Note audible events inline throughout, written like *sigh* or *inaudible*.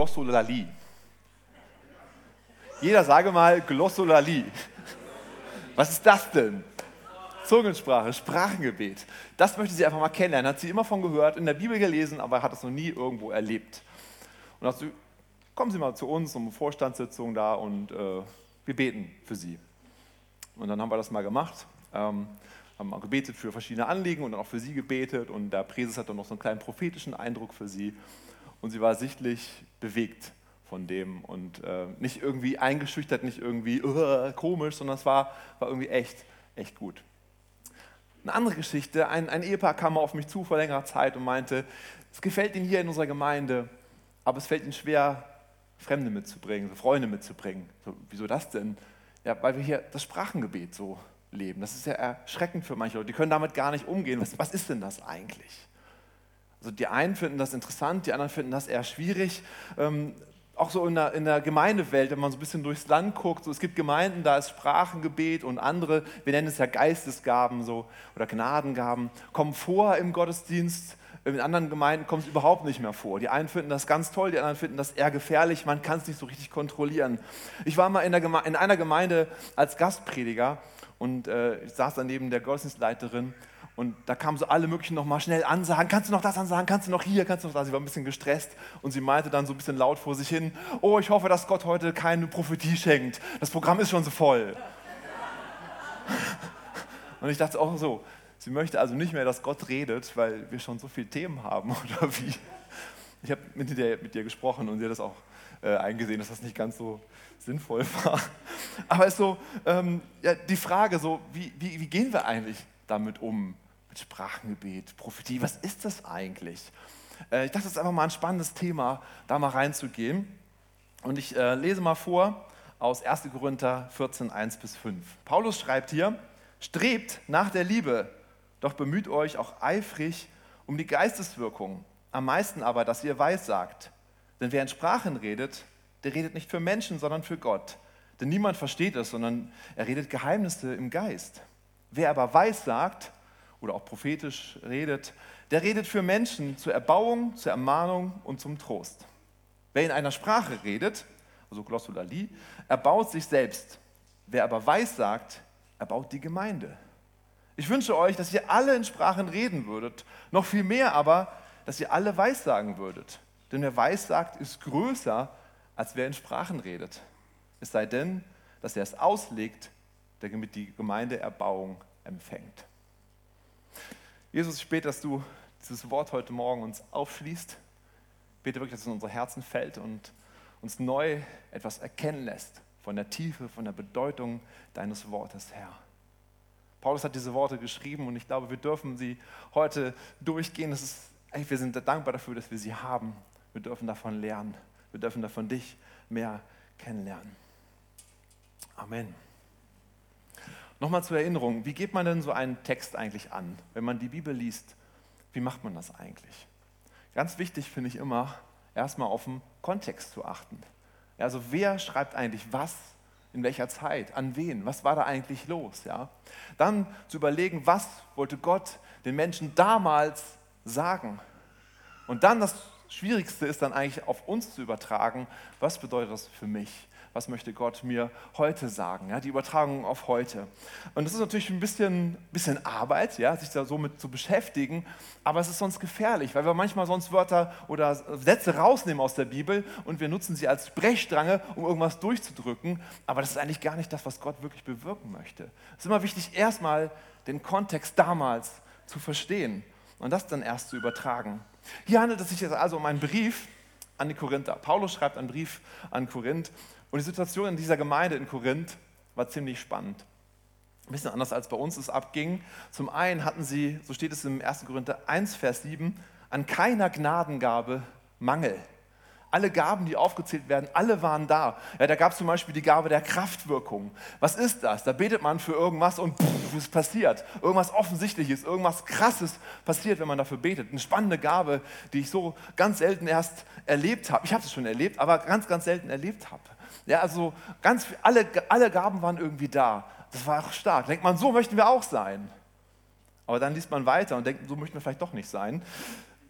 Glossolali. Jeder sage mal Glossolali. Was ist das denn? Zungensprache, Sprachengebet. Das möchte sie einfach mal kennenlernen. Hat sie immer von gehört, in der Bibel gelesen, aber hat es noch nie irgendwo erlebt. Und dazu kommen Sie mal zu uns um eine Vorstandssitzung da und äh, wir beten für Sie. Und dann haben wir das mal gemacht. Ähm, haben auch gebetet für verschiedene Anliegen und dann auch für sie gebetet. Und der Präses hat dann noch so einen kleinen prophetischen Eindruck für sie. Und sie war sichtlich bewegt von dem und äh, nicht irgendwie eingeschüchtert, nicht irgendwie uh, komisch, sondern es war, war irgendwie echt, echt gut. Eine andere Geschichte, ein, ein Ehepaar kam auf mich zu vor längerer Zeit und meinte, es gefällt ihnen hier in unserer Gemeinde, aber es fällt ihnen schwer, Fremde mitzubringen, so Freunde mitzubringen. So, wieso das denn? Ja, weil wir hier das Sprachengebet so leben. Das ist ja erschreckend für manche Leute. Die können damit gar nicht umgehen. Was, was ist denn das eigentlich? Also die einen finden das interessant, die anderen finden das eher schwierig. Ähm, auch so in der, in der, Gemeindewelt, wenn man so ein bisschen durchs Land guckt, so, es gibt Gemeinden, da ist Sprachengebet und andere, wir nennen es ja Geistesgaben so, oder Gnadengaben, kommen vor im Gottesdienst. In anderen Gemeinden kommt es überhaupt nicht mehr vor. Die einen finden das ganz toll, die anderen finden das eher gefährlich, man kann es nicht so richtig kontrollieren. Ich war mal in, in einer Gemeinde als Gastprediger und äh, ich saß dann neben der Gottesdienstleiterin und da kamen so alle möglichen nochmal schnell ansagen, kannst du noch das ansagen, kannst du noch hier, kannst du noch das. Sie war ein bisschen gestresst und sie meinte dann so ein bisschen laut vor sich hin, oh, ich hoffe, dass Gott heute keine Prophetie schenkt. Das Programm ist schon so voll. *laughs* Und ich dachte auch so, sie möchte also nicht mehr, dass Gott redet, weil wir schon so viele Themen haben *laughs* oder wie. Ich habe mit, mit dir gesprochen und sie hat das auch äh, eingesehen, dass das nicht ganz so sinnvoll *laughs* war. Aber es ist so ähm, ja, die Frage, so, wie, wie, wie gehen wir eigentlich damit um? Mit Sprachengebet, Prophetie, was ist das eigentlich? Äh, ich dachte, das ist einfach mal ein spannendes Thema, da mal reinzugehen. Und ich äh, lese mal vor aus 1. Korinther 14, 1 bis 5. Paulus schreibt hier, strebt nach der Liebe, doch bemüht euch auch eifrig um die Geisteswirkung, am meisten aber, dass ihr weissagt. Denn wer in Sprachen redet, der redet nicht für Menschen, sondern für Gott. Denn niemand versteht es, sondern er redet Geheimnisse im Geist. Wer aber weiß sagt oder auch prophetisch redet, der redet für Menschen zur Erbauung, zur Ermahnung und zum Trost. Wer in einer Sprache redet, also Glossolali, erbaut sich selbst. Wer aber weiß sagt, erbaut die Gemeinde. Ich wünsche euch, dass ihr alle in Sprachen reden würdet, noch viel mehr aber, dass ihr alle weissagen würdet. Denn wer weissagt, ist größer als wer in Sprachen redet. Es sei denn, dass er es auslegt, damit die Gemeindeerbauung empfängt. Jesus, ich bete, dass du dieses Wort heute Morgen uns aufschließt. Ich bete wirklich, dass es in unsere Herzen fällt und uns neu etwas erkennen lässt von der Tiefe, von der Bedeutung deines Wortes, Herr. Paulus hat diese Worte geschrieben und ich glaube, wir dürfen sie heute durchgehen. Das ist, wir sind dankbar dafür, dass wir sie haben. Wir dürfen davon lernen. Wir dürfen davon dich mehr kennenlernen. Amen. Nochmal zur Erinnerung, wie geht man denn so einen Text eigentlich an? Wenn man die Bibel liest, wie macht man das eigentlich? Ganz wichtig finde ich immer, erstmal auf den Kontext zu achten. Also wer schreibt eigentlich was, in welcher Zeit, an wen, was war da eigentlich los? Ja? Dann zu überlegen, was wollte Gott den Menschen damals sagen? Und dann das Schwierigste ist dann eigentlich auf uns zu übertragen, was bedeutet das für mich? Was möchte Gott mir heute sagen? Ja, die Übertragung auf heute. Und das ist natürlich ein bisschen, bisschen Arbeit, ja, sich da so mit zu beschäftigen, aber es ist sonst gefährlich, weil wir manchmal sonst Wörter oder Sätze rausnehmen aus der Bibel und wir nutzen sie als Brechstrange, um irgendwas durchzudrücken, aber das ist eigentlich gar nicht das, was Gott wirklich bewirken möchte. Es ist immer wichtig, erstmal den Kontext damals zu verstehen und das dann erst zu übertragen. Hier handelt es sich jetzt also um einen Brief an die Korinther. Paulus schreibt einen Brief an Korinth und die Situation in dieser Gemeinde in Korinth war ziemlich spannend. Ein bisschen anders als bei uns es abging. Zum einen hatten sie, so steht es im 1. Korinther 1, Vers 7, an keiner Gnadengabe Mangel alle Gaben, die aufgezählt werden, alle waren da. Ja, da gab es zum Beispiel die Gabe der Kraftwirkung. Was ist das? Da betet man für irgendwas und pff, es passiert. Irgendwas Offensichtliches, irgendwas Krasses passiert, wenn man dafür betet. Eine spannende Gabe, die ich so ganz selten erst erlebt habe. Ich habe es schon erlebt, aber ganz, ganz selten erlebt habe. Ja, also ganz, alle, alle Gaben waren irgendwie da. Das war auch stark. Denkt man, so möchten wir auch sein. Aber dann liest man weiter und denkt, so möchten wir vielleicht doch nicht sein.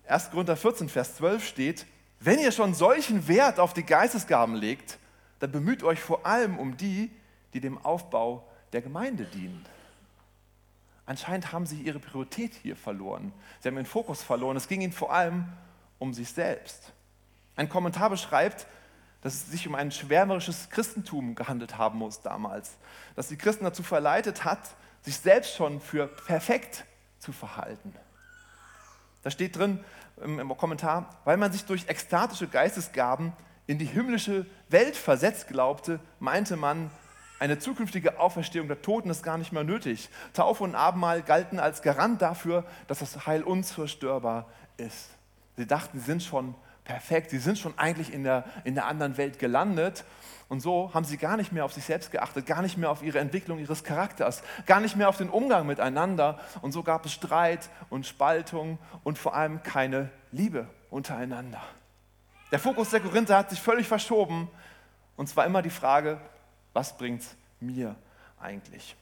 1. Korinther 14, Vers 12 steht, Wenn ihr schon solchen Wert auf die Geistesgaben legt, dann bemüht euch vor allem um die, die dem Aufbau der Gemeinde dienen. Anscheinend haben sie ihre Priorität hier verloren. Sie haben ihren Fokus verloren. Es ging ihnen vor allem um sich selbst. Ein Kommentar beschreibt, dass es sich um ein schwärmerisches Christentum gehandelt haben muss damals, dass die Christen dazu verleitet hat, sich selbst schon für perfekt zu verhalten. Da steht drin im, Kommentar, weil man sich durch ekstatische Geistesgaben in die himmlische Welt versetzt glaubte, meinte man, eine zukünftige Auferstehung der Toten ist gar nicht mehr nötig. Taufe und Abendmahl galten als Garant dafür, dass das Heil unzerstörbar ist. Sie dachten, sie sind schon perfekt, sie sind schon eigentlich in der, in der anderen Welt gelandet. Und so haben sie gar nicht mehr auf sich selbst geachtet, gar nicht mehr auf ihre Entwicklung ihres Charakters, gar nicht mehr auf den Umgang miteinander. Und so gab es Streit und Spaltung und vor allem keine Liebe untereinander. Der Fokus der Korinther hat sich völlig verschoben. Und zwar immer die Frage, was bringt es mir eigentlich?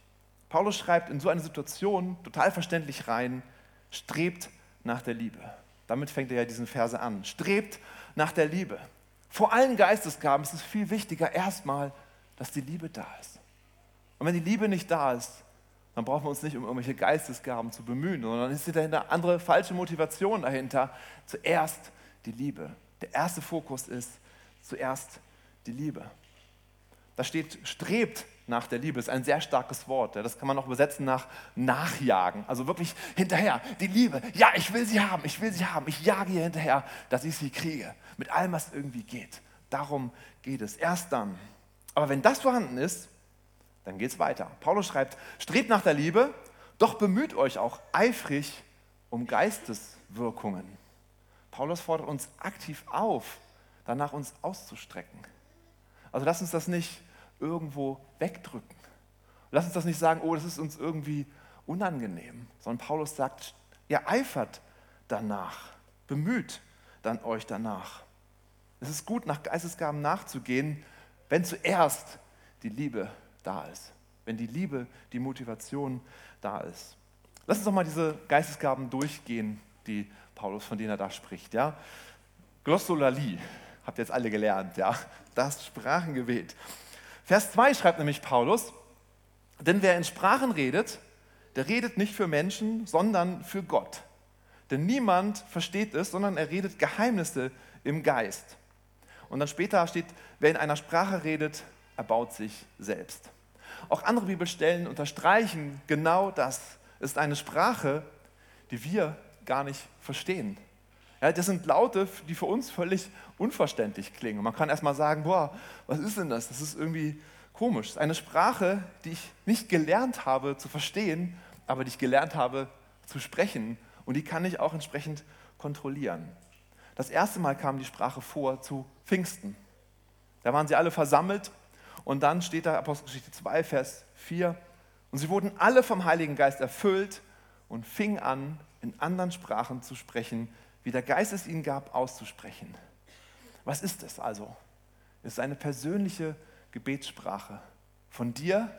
Paulus schreibt in so eine Situation total verständlich rein, strebt nach der Liebe. Damit fängt er ja diesen Verse an. Strebt nach der Liebe. Vor allen Geistesgaben ist es viel wichtiger erstmal, dass die Liebe da ist. Und wenn die Liebe nicht da ist, dann brauchen wir uns nicht um irgendwelche Geistesgaben zu bemühen, sondern ist dahinter andere falsche Motivation dahinter. Zuerst die Liebe. Der erste Fokus ist zuerst die Liebe. Da steht, strebt nach der Liebe. Das ist ein sehr starkes Wort. Das kann man auch übersetzen nach nachjagen. Also wirklich hinterher. Die Liebe. Ja, ich will sie haben. Ich will sie haben. Ich jage ihr hinterher, dass ich sie kriege. Mit allem, was irgendwie geht. Darum geht es. Erst dann. Aber wenn das vorhanden ist, dann geht es weiter. Paulus schreibt, strebt nach der Liebe, doch bemüht euch auch eifrig um Geisteswirkungen. Paulus fordert uns aktiv auf, danach uns auszustrecken. Also lass uns das nicht irgendwo wegdrücken. Lass uns das nicht sagen, oh, das ist uns irgendwie unangenehm, sondern Paulus sagt, ihr eifert danach, bemüht dann euch danach. Es ist gut, nach Geistesgaben nachzugehen, wenn zuerst die Liebe da ist, wenn die Liebe, die Motivation da ist. Lass uns doch mal diese Geistesgaben durchgehen, die Paulus, von denen er da spricht. Ja? Glossolalie, habt ihr jetzt alle gelernt, ja? das Sprachengebet. Vers 2 schreibt nämlich Paulus, denn wer in Sprachen redet, der redet nicht für Menschen, sondern für Gott. Denn niemand versteht es, sondern er redet Geheimnisse im Geist. Und dann später steht, wer in einer Sprache redet, erbaut sich selbst. Auch andere Bibelstellen unterstreichen genau das. Ist eine Sprache, die wir gar nicht verstehen. Ja, das sind Laute, die für uns völlig unverständlich klingen. man kann erstmal sagen, boah, was ist denn das? Das ist irgendwie komisch. Das ist eine Sprache, die ich nicht gelernt habe zu verstehen, aber die ich gelernt habe zu sprechen. Und die kann ich auch entsprechend kontrollieren. Das erste Mal kam die Sprache vor zu Pfingsten. Da waren sie alle versammelt und dann steht da Apostelgeschichte 2, Vers 4. Und sie wurden alle vom Heiligen Geist erfüllt und fingen an, in anderen Sprachen zu sprechen, wie der Geist es ihnen gab, auszusprechen. Was ist es also? Es ist eine persönliche Gebetssprache von dir.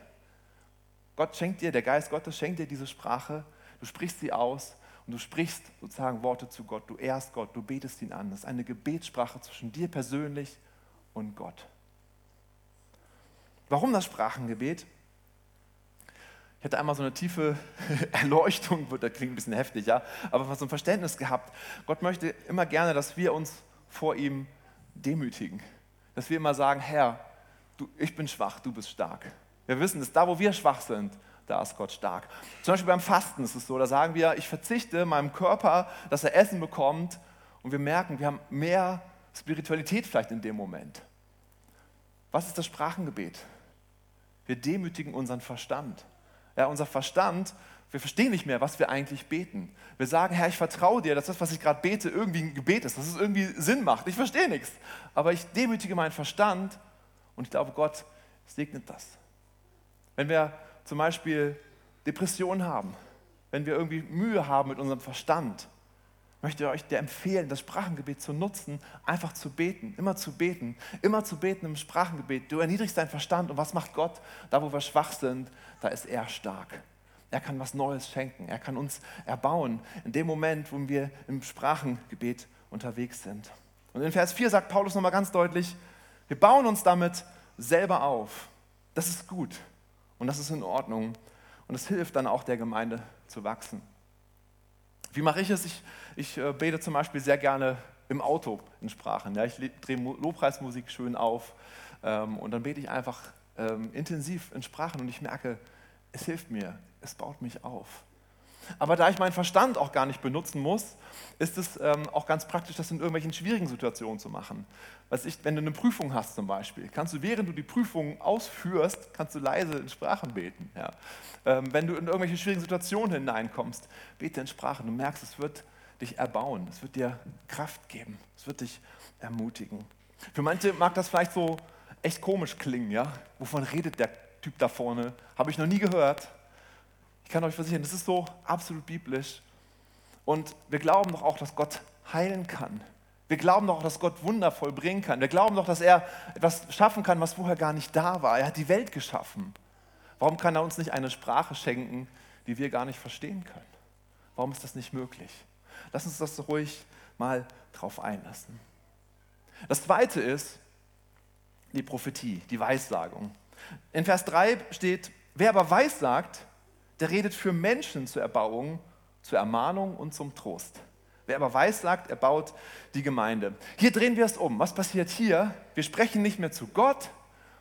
Gott schenkt dir, der Geist Gottes schenkt dir diese Sprache. Du sprichst sie aus und du sprichst sozusagen Worte zu Gott. Du ehrst Gott, du betest ihn an. Das ist eine Gebetssprache zwischen dir persönlich und Gott. Warum das Sprachengebet? Ich hatte einmal so eine tiefe *laughs* Erleuchtung, das klingt ein bisschen heftig, ja, aber so ein Verständnis gehabt. Gott möchte immer gerne, dass wir uns vor ihm demütigen. Dass wir immer sagen, Herr, du, ich bin schwach, du bist stark. Wir wissen, dass da, wo wir schwach sind, da ist Gott stark. Zum Beispiel beim Fasten ist es so, da sagen wir, ich verzichte meinem Körper, dass er Essen bekommt und wir merken, wir haben mehr Spiritualität vielleicht in dem Moment. Was ist das Sprachengebet? Wir demütigen unseren Verstand. Ja, unser Verstand, wir verstehen nicht mehr, was wir eigentlich beten. Wir sagen, Herr, ich vertraue dir, dass das, was ich gerade bete, irgendwie ein Gebet ist, dass es irgendwie Sinn macht. Ich verstehe nichts. Aber ich demütige meinen Verstand und ich glaube, Gott segnet das. Wenn wir zum Beispiel Depressionen haben, wenn wir irgendwie Mühe haben mit unserem Verstand, möchte euch dir empfehlen, das Sprachengebet zu nutzen, einfach zu beten, immer zu beten, immer zu beten im Sprachengebet. Du erniedrigst deinen Verstand und was macht Gott? Da, wo wir schwach sind, da ist er stark. Er kann was Neues schenken, er kann uns erbauen in dem Moment, wo wir im Sprachengebet unterwegs sind. Und in Vers 4 sagt Paulus nochmal ganz deutlich, wir bauen uns damit selber auf. Das ist gut und das ist in Ordnung und es hilft dann auch der Gemeinde zu wachsen. Wie mache ich es? Ich, ich äh, bete zum Beispiel sehr gerne im Auto in Sprachen. Ja, ich drehe Lobpreismusik schön auf ähm, und dann bete ich einfach ähm, intensiv in Sprachen und ich merke, es hilft mir, es baut mich auf. Aber da ich meinen Verstand auch gar nicht benutzen muss, ist es ähm, auch ganz praktisch, das in irgendwelchen schwierigen Situationen zu machen. Was ich, wenn du eine Prüfung hast zum Beispiel, kannst du, während du die Prüfung ausführst, kannst du leise in Sprachen beten. Ja. Ähm, wenn du in irgendwelche schwierigen Situationen hineinkommst, bete in Sprachen. Du merkst, es wird dich erbauen, es wird dir Kraft geben, es wird dich ermutigen. Für manche mag das vielleicht so echt komisch klingen, ja? Wovon redet der Typ da vorne? Habe ich noch nie gehört. Ich kann euch versichern, das ist so absolut biblisch. Und wir glauben doch auch, dass Gott heilen kann. Wir glauben doch, dass Gott Wunder vollbringen kann. Wir glauben doch, dass er etwas schaffen kann, was vorher gar nicht da war. Er hat die Welt geschaffen. Warum kann er uns nicht eine Sprache schenken, die wir gar nicht verstehen können? Warum ist das nicht möglich? Lass uns das ruhig mal drauf einlassen. Das zweite ist die Prophetie, die Weissagung. In Vers 3 steht, wer aber weissagt, der redet für Menschen zur Erbauung, zur Ermahnung und zum Trost. Wer aber weiß sagt, er baut die Gemeinde. Hier drehen wir es um. Was passiert hier? Wir sprechen nicht mehr zu Gott,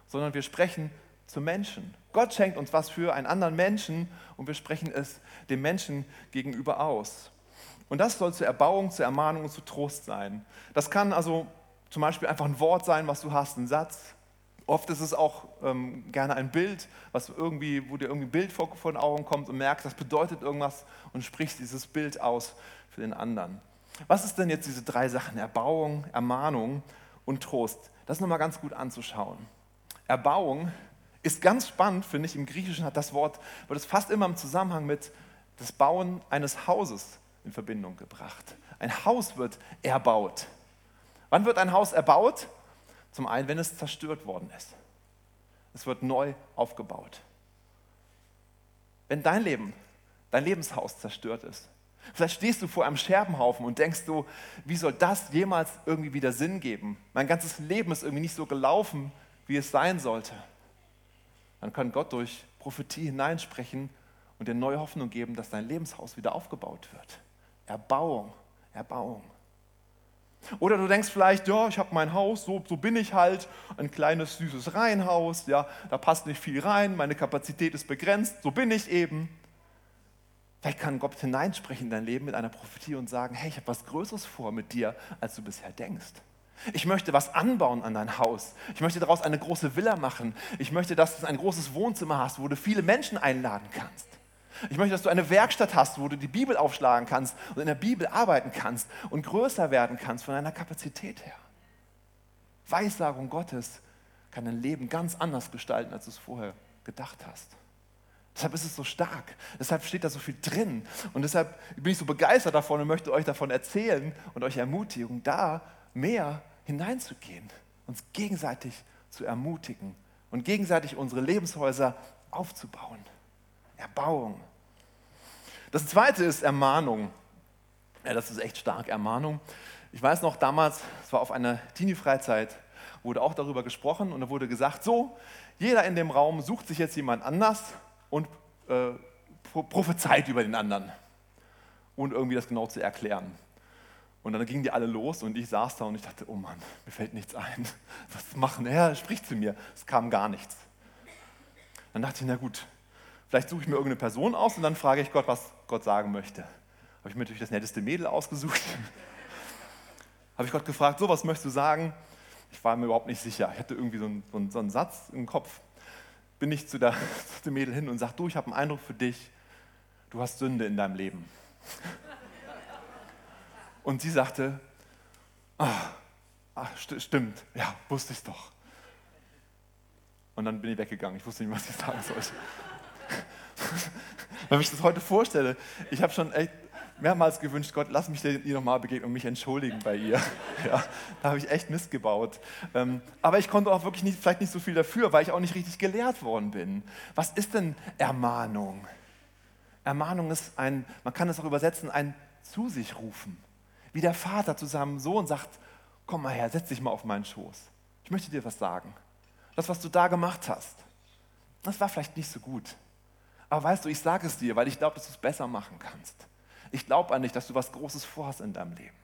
sondern wir sprechen zu Menschen. Gott schenkt uns was für einen anderen Menschen und wir sprechen es dem Menschen gegenüber aus. Und das soll zur Erbauung, zur Ermahnung und zu Trost sein. Das kann also zum Beispiel einfach ein Wort sein, was du hast, ein Satz, Oft ist es auch ähm, gerne ein Bild, was irgendwie, wo dir irgendwie ein Bild vor, den Augen kommt und merkst, das bedeutet irgendwas und sprichst dieses Bild aus für den anderen. Was ist denn jetzt diese drei Sachen? Erbauung, Ermahnung und Trost. Das ist nochmal ganz gut anzuschauen. Erbauung ist ganz spannend, finde ich. Im Griechischen hat das Wort, wird es fast immer im Zusammenhang mit das Bauen eines Hauses in Verbindung gebracht. Ein Haus wird erbaut. Wann wird ein Haus erbaut? Zum einen, wenn es zerstört worden ist. Es wird neu aufgebaut. Wenn dein Leben, dein Lebenshaus zerstört ist, vielleicht stehst du vor einem Scherbenhaufen und denkst du, wie soll das jemals irgendwie wieder Sinn geben? Mein ganzes Leben ist irgendwie nicht so gelaufen, wie es sein sollte. Dann kann Gott durch Prophetie hineinsprechen und dir neue Hoffnung geben, dass dein Lebenshaus wieder aufgebaut wird. Erbauung, Erbauung. Oder du denkst vielleicht, ja, ich habe mein Haus, so, so bin ich halt, ein kleines, süßes Reihenhaus, ja, da passt nicht viel rein, meine Kapazität ist begrenzt, so bin ich eben. Vielleicht kann Gott hineinsprechen in dein Leben mit einer Prophetie und sagen, hey, ich habe was Größeres vor mit dir, als du bisher denkst. Ich möchte was anbauen an dein Haus. Ich möchte daraus eine große Villa machen. Ich möchte, dass du ein großes Wohnzimmer hast, wo du viele Menschen einladen kannst. Ich möchte, dass du eine Werkstatt hast, wo du die Bibel aufschlagen kannst und in der Bibel arbeiten kannst und größer werden kannst von deiner Kapazität her. Weissagung Gottes kann dein Leben ganz anders gestalten, als du es vorher gedacht hast. Deshalb ist es so stark. Deshalb steht da so viel drin. Und deshalb bin ich so begeistert davon und möchte euch davon erzählen und euch ermutigen, da mehr hineinzugehen, uns gegenseitig zu ermutigen und gegenseitig unsere Lebenshäuser aufzubauen. Erbauung. Das zweite ist Ermahnung. Ja, das ist echt stark, Ermahnung. Ich weiß noch, damals, es war auf einer Teenie-Freizeit, wurde auch darüber gesprochen und da wurde gesagt, so, jeder in dem Raum sucht sich jetzt jemand anders und äh, prophezeit über den anderen. Und irgendwie das genau zu erklären. Und dann gingen die alle los und ich saß da und ich dachte, oh Mann, mir fällt nichts ein. Was machen? Er spricht zu mir. Es kam gar nichts. Dann dachte ich, na gut, Vielleicht suche ich mir irgendeine Person aus und dann frage ich Gott, was Gott sagen möchte. Habe ich mir natürlich das netteste Mädel ausgesucht. *laughs* Habe ich Gott gefragt, so, was möchtest du sagen? Ich war mir überhaupt nicht sicher. Ich hatte irgendwie so einen, so einen, so einen Satz im Kopf. Bin ich zu, der, *laughs* zu dem Mädel hin und sage, du, ich habe einen Eindruck für dich. Du hast Sünde in deinem Leben. *laughs* Und sie sagte, ah, ach, st stimmt, ja, wusste ich doch. Und dann bin ich weggegangen. Ich wusste nicht, was ich sagen sollte. *laughs* Wenn ich das heute vorstelle, ich habe schon echt mehrmals gewünscht, Gott, lass mich ihr nochmal begegnen und mich entschuldigen bei ihr. *laughs* Ja, da habe ich echt Mist gebaut. Ähm, aber ich konnte auch wirklich nicht, vielleicht nicht so viel dafür, weil ich auch nicht richtig gelehrt worden bin. Was ist denn Ermahnung? Ermahnung ist ein, man kann es auch übersetzen, ein zu sich rufen. Wie der Vater zu seinem Sohn sagt, komm mal her, setz dich mal auf meinen Schoß. Ich möchte dir was sagen. Das, was du da gemacht hast, das war vielleicht nicht so gut. Aber weißt du, ich sage es dir, weil ich glaube, dass du es besser machen kannst. Ich glaube an dich, dass du was Großes vorhast in deinem Leben.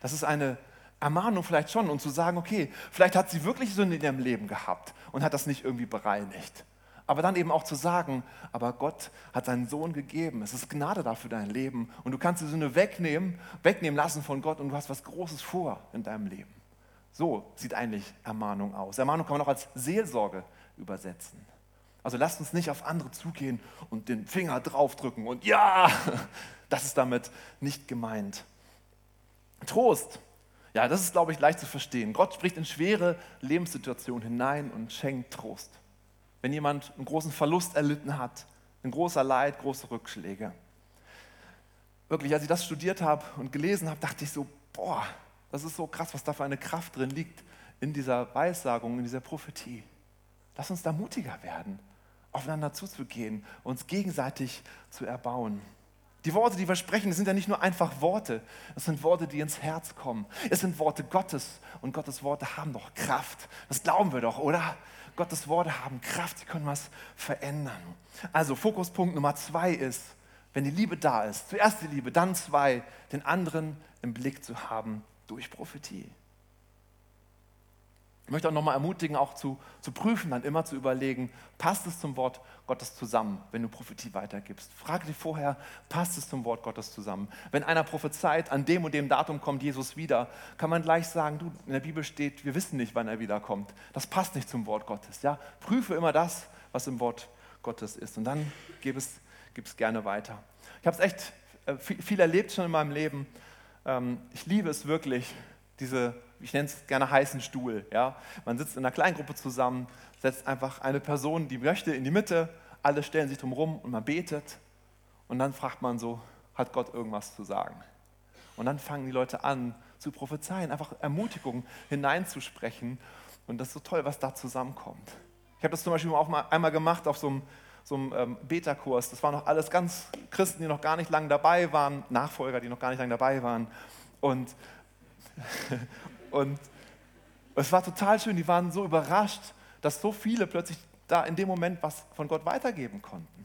Das ist eine Ermahnung vielleicht schon und zu sagen, okay, vielleicht hat sie wirklich Sünde in ihrem Leben gehabt und hat das nicht irgendwie bereinigt. Aber dann eben auch zu sagen, aber Gott hat seinen Sohn gegeben. Es ist Gnade da für dein Leben. Und du kannst die Sünde wegnehmen, wegnehmen lassen von Gott und du hast was Großes vor in deinem Leben. So sieht eigentlich Ermahnung aus. Ermahnung kann man auch als Seelsorge übersetzen. Also lasst uns nicht auf andere zugehen und den Finger draufdrücken und ja, *laughs* das ist damit nicht gemeint. Trost. Ja, das ist, glaube ich, leicht zu verstehen. Gott spricht in schwere Lebenssituationen hinein und schenkt Trost wenn jemand einen großen Verlust erlitten hat, ein großer Leid, große Rückschläge. Wirklich, als ich das studiert habe und gelesen habe, dachte ich so, boah, das ist so krass, was da für eine Kraft drin liegt in dieser Weissagung, in dieser Prophetie. Lass uns da mutiger werden, aufeinander zuzugehen, uns gegenseitig zu erbauen. Die Worte, die wir sprechen, sind ja nicht nur einfach Worte, es sind Worte, die ins Herz kommen. Es sind Worte Gottes und Gottes Worte haben doch Kraft. Das glauben wir doch, oder? Gottes Worte haben Kraft, sie können was verändern. Also Fokuspunkt Nummer zwei ist, wenn die Liebe da ist, zuerst die Liebe, dann zwei, den anderen im Blick zu haben durch Prophetie. Ich möchte auch nochmal ermutigen, auch zu, zu prüfen, dann immer zu überlegen, passt es zum Wort Gottes zusammen, wenn du Prophetie weitergibst. Frage dich vorher, passt es zum Wort Gottes zusammen? Wenn einer prophezeit, an dem und dem Datum kommt Jesus wieder, kann man gleich sagen, du, in der Bibel steht, wir wissen nicht, wann er wiederkommt. Das passt nicht zum Wort Gottes. Ja? Prüfe immer das, was im Wort Gottes ist. Und dann gib es, gib es gerne weiter. Ich habe es echt äh, viel erlebt schon in meinem Leben. Ähm, ich liebe es wirklich, diese ich nenne es gerne heißen Stuhl. Ja? Man sitzt in einer Kleingruppe zusammen, setzt einfach eine Person, die möchte, in die Mitte, alle stellen sich drum rum und man betet. Und dann fragt man so, hat Gott irgendwas zu sagen? Und dann fangen die Leute an zu prophezeien, einfach Ermutigung hineinzusprechen. Und das ist so toll, was da zusammenkommt. Ich habe das zum Beispiel auch mal einmal gemacht auf so einem, so einem ähm, Beta-Kurs. Das waren noch alles ganz Christen, die noch gar nicht lange dabei waren, Nachfolger, die noch gar nicht lange dabei waren. Und, und es war total schön, die waren so überrascht, dass so viele plötzlich da in dem Moment was von Gott weitergeben konnten.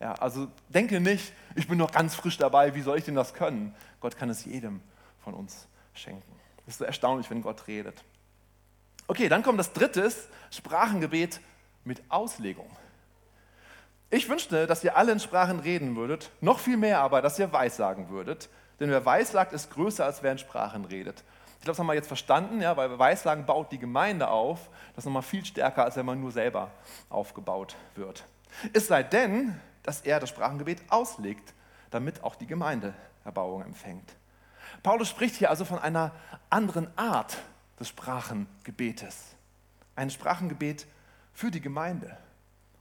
Ja, also denke nicht, ich bin noch ganz frisch dabei, wie soll ich denn das können? Gott kann es jedem von uns schenken. Das ist so erstaunlich, wenn Gott redet. Okay, dann kommt das dritte, Sprachengebet mit Auslegung. Ich wünschte, dass ihr alle in Sprachen reden würdet, noch viel mehr aber, dass ihr Weissagen würdet. Denn wer Weissagt, ist größer, als wer in Sprachen redet. Ich glaube, das haben wir jetzt verstanden, ja, weil Weissagen baut die Gemeinde auf. Das ist nochmal viel stärker, als wenn man nur selber aufgebaut wird. Es sei denn, dass er das Sprachengebet auslegt, damit auch die Gemeinde Erbauung empfängt. Paulus spricht hier also von einer anderen Art des Sprachengebetes. Ein Sprachengebet für die Gemeinde.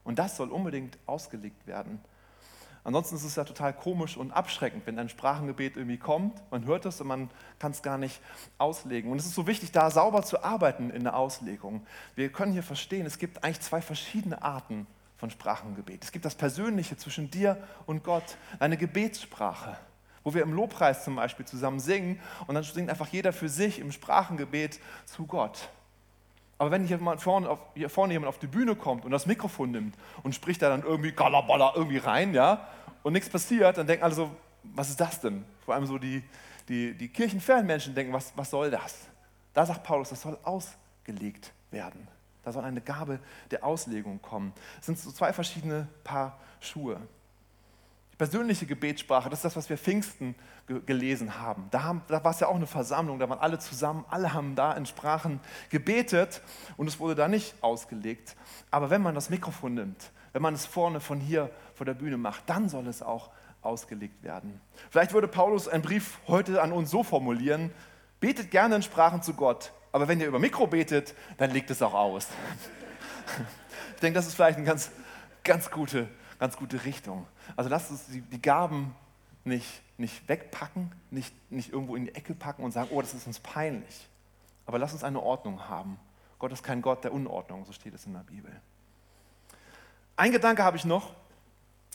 Und das soll unbedingt ausgelegt werden. Ansonsten ist es ja total komisch und abschreckend, wenn ein Sprachengebet irgendwie kommt, man hört es und man kann es gar nicht auslegen. Und es ist so wichtig, da sauber zu arbeiten in der Auslegung. Wir können hier verstehen, es gibt eigentlich zwei verschiedene Arten von Sprachengebet. Es gibt das Persönliche zwischen dir und Gott, eine Gebetssprache, wo wir im Lobpreis zum Beispiel zusammen singen und dann singt einfach jeder für sich im Sprachengebet zu Gott. Aber wenn hier vorne, auf, hier vorne jemand auf die Bühne kommt und das Mikrofon nimmt und spricht da dann irgendwie galaballa irgendwie rein, ja, und nichts passiert, dann denken alle so, was ist das denn? Vor allem so die, die, die kirchenfernen Menschen denken, was, was soll das? Da sagt Paulus, das soll ausgelegt werden. Da soll eine Gabe der Auslegung kommen. Es sind so zwei verschiedene Paar Schuhe. Persönliche Gebetssprache, das ist das, was wir Pfingsten gelesen haben. Da, haben, da war es ja auch eine Versammlung, da waren alle zusammen, alle haben da in Sprachen gebetet und es wurde da nicht ausgelegt. Aber wenn man das Mikrofon nimmt, wenn man es vorne von hier vor der Bühne macht, dann soll es auch ausgelegt werden. Vielleicht würde Paulus einen Brief heute an uns so formulieren, betet gerne in Sprachen zu Gott, aber wenn ihr über Mikro betet, dann legt es auch aus. *laughs* Ich denke, das ist vielleicht eine ganz, ganz gute ganz gute Richtung. Also lasst uns die, die Gaben nicht, nicht wegpacken, nicht, nicht irgendwo in die Ecke packen und sagen, oh, das ist uns peinlich. Aber lasst uns eine Ordnung haben. Gott ist kein Gott der Unordnung, so steht es in der Bibel. Ein Gedanke habe ich noch.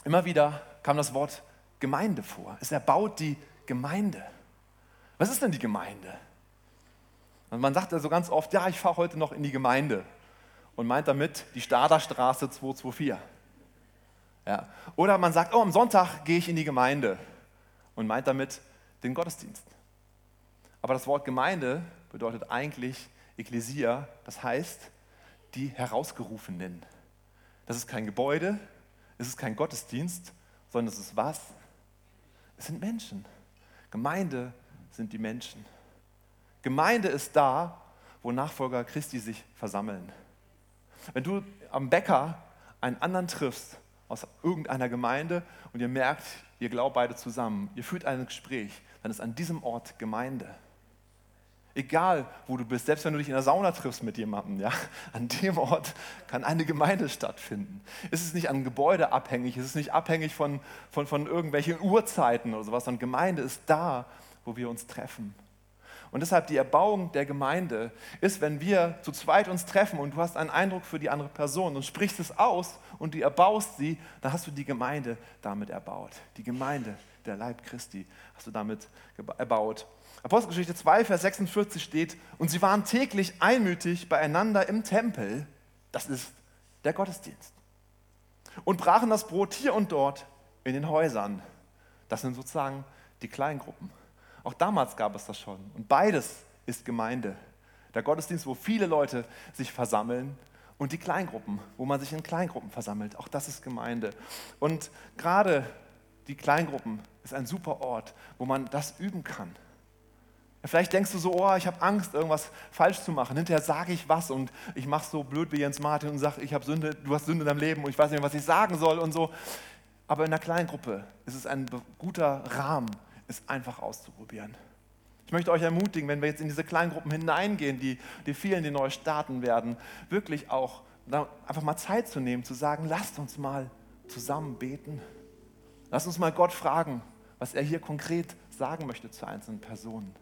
Immer wieder kam das Wort Gemeinde vor. Es erbaut die Gemeinde. Was ist denn die Gemeinde? Und man sagt also ganz oft, ja, ich fahre heute noch in die Gemeinde und meint damit die Staderstraße 224. Ja. Oder man sagt, oh, am Sonntag gehe ich in die Gemeinde und meint damit den Gottesdienst. Aber das Wort Gemeinde bedeutet eigentlich Ekklesia, das heißt die Herausgerufenen. Das ist kein Gebäude, es ist kein Gottesdienst, sondern es ist was? Es sind Menschen. Gemeinde sind die Menschen. Gemeinde ist da, wo Nachfolger Christi sich versammeln. Wenn du am Bäcker einen anderen triffst aus irgendeiner Gemeinde und ihr merkt, ihr glaubt beide zusammen, ihr führt ein Gespräch, dann ist an diesem Ort Gemeinde. Egal, wo du bist, selbst wenn du dich in der Sauna triffst mit jemandem, ja, an dem Ort kann eine Gemeinde stattfinden. Es ist nicht an Gebäude abhängig, es ist nicht abhängig von, von, von irgendwelchen Uhrzeiten oder sowas, sondern Gemeinde ist da, wo wir uns treffen. Und deshalb die Erbauung der Gemeinde ist, wenn wir zu zweit uns treffen und du hast einen Eindruck für die andere Person und sprichst es aus und du erbaust sie, dann hast du die Gemeinde damit erbaut. Die Gemeinde, der Leib Christi, hast du damit erbaut. Apostelgeschichte 2, Vers 46 steht, und sie waren täglich einmütig beieinander im Tempel, das ist der Gottesdienst, und brachen das Brot hier und dort in den Häusern. Das sind sozusagen die Kleingruppen. Auch damals gab es das schon. Und beides ist Gemeinde. Der Gottesdienst, wo viele Leute sich versammeln und die Kleingruppen, wo man sich in Kleingruppen versammelt. Auch das ist Gemeinde. Und gerade die Kleingruppen ist ein super Ort, wo man das üben kann. Vielleicht denkst du so, oh, ich habe Angst, irgendwas falsch zu machen. Hinterher sage ich was und ich mache so blöd wie Jens Martin und sage, ich habe Sünde, du hast Sünde in deinem Leben und ich weiß nicht, was ich sagen soll und so. Aber in einer Kleingruppe ist es ein guter Rahmen, es einfach auszuprobieren. Ich möchte euch ermutigen, wenn wir jetzt in diese Kleingruppen hineingehen, die, die vielen, die neu starten werden, wirklich auch einfach mal Zeit zu nehmen, zu sagen, lasst uns mal zusammen beten. Lasst uns mal Gott fragen, was er hier konkret sagen möchte zu einzelnen Personen.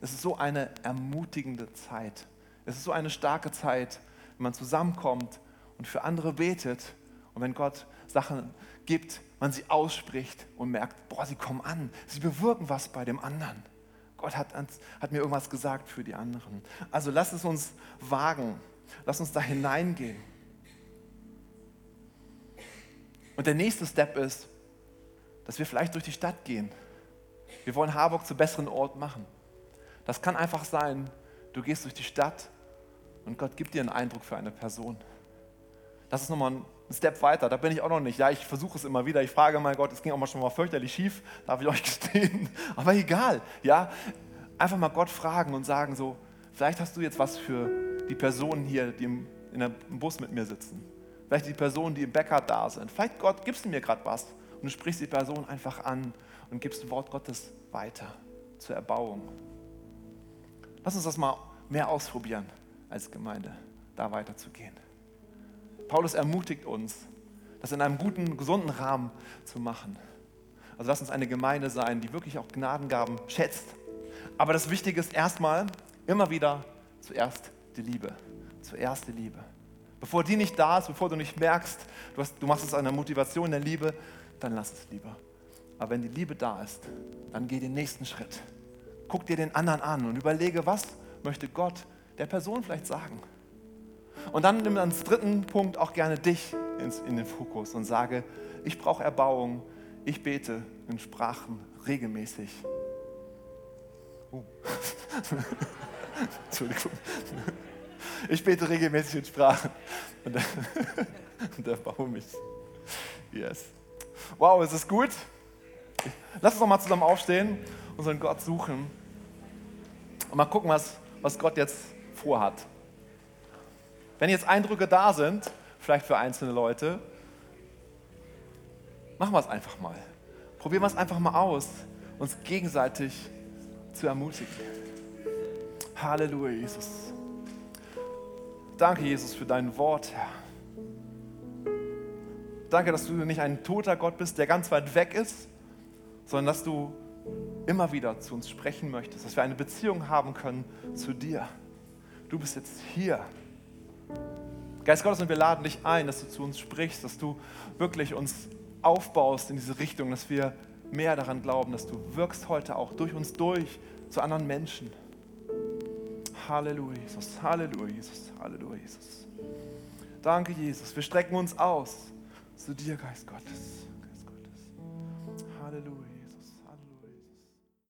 Es ist so eine ermutigende Zeit. Es ist so eine starke Zeit, wenn man zusammenkommt und für andere betet und wenn Gott Sachen gibt, man sie ausspricht und merkt, boah, sie kommen an, sie bewirken was bei dem anderen. Gott hat, hat mir irgendwas gesagt für die anderen. Also lass es uns wagen, lass uns da hineingehen. Und der nächste Step ist, dass wir vielleicht durch die Stadt gehen. Wir wollen Harburg zu besseren Ort machen. Das kann einfach sein, du gehst durch die Stadt und Gott gibt dir einen Eindruck für eine Person. Das ist nochmal ein Step weiter, da bin ich auch noch nicht. Ja, ich versuche es immer wieder. Ich frage mal Gott, es ging auch mal schon mal fürchterlich schief, darf ich euch *laughs* gestehen. Aber egal, ja, einfach mal Gott fragen und sagen so, vielleicht hast du jetzt was für die Personen hier, die im, in der, im Bus mit mir sitzen. Vielleicht die Personen, die im Bäcker da sind. Vielleicht Gott, gibst du mir gerade was und du sprichst die Person einfach an und gibst ein Wort Gottes weiter zur Erbauung. Lass uns das mal mehr ausprobieren als Gemeinde, da weiterzugehen. Paulus ermutigt uns, das in einem guten, gesunden Rahmen zu machen. Also lass uns eine Gemeinde sein, die wirklich auch Gnadengaben schätzt. Aber das Wichtige ist erstmal, immer wieder zuerst die Liebe. Zuerst die Liebe. Bevor die nicht da ist, bevor du nicht merkst, du, hast, du machst es einer Motivation der Liebe, dann lass es lieber. Aber wenn die Liebe da ist, dann geh den nächsten Schritt. Guck dir den anderen an und überlege, was möchte Gott der Person vielleicht sagen. Und dann nimm als dritten Punkt auch gerne dich in den Fokus und sage, ich brauche Erbauung, ich bete in Sprachen regelmäßig. Uh. *laughs* Entschuldigung. Ich bete regelmäßig in Sprachen und, *laughs* und erbaue mich. Yes. Wow, ist es gut? Lass uns doch mal zusammen aufstehen unseren Gott suchen und mal gucken, was, was Gott jetzt vorhat. Wenn jetzt Eindrücke da sind, vielleicht für einzelne Leute, machen wir es einfach mal. Probieren wir es einfach mal aus, uns gegenseitig zu ermutigen. Halleluja, Jesus. Danke, Jesus, für dein Wort, Herr. Danke, dass du nicht ein toter Gott bist, der ganz weit weg ist, sondern dass du immer wieder zu uns sprechen möchtest, dass wir eine Beziehung haben können zu dir. Du bist jetzt hier. Geist Gottes, und wir laden dich ein, dass du zu uns sprichst, dass du wirklich uns aufbaust in diese Richtung, dass wir mehr daran glauben, dass du wirkst heute auch durch uns durch zu anderen Menschen. Halleluja, Jesus. Halleluja, Jesus. Halleluja, Jesus. Danke, Jesus. Wir strecken uns aus zu dir, Geist Gottes. Geist Gottes. Halleluja.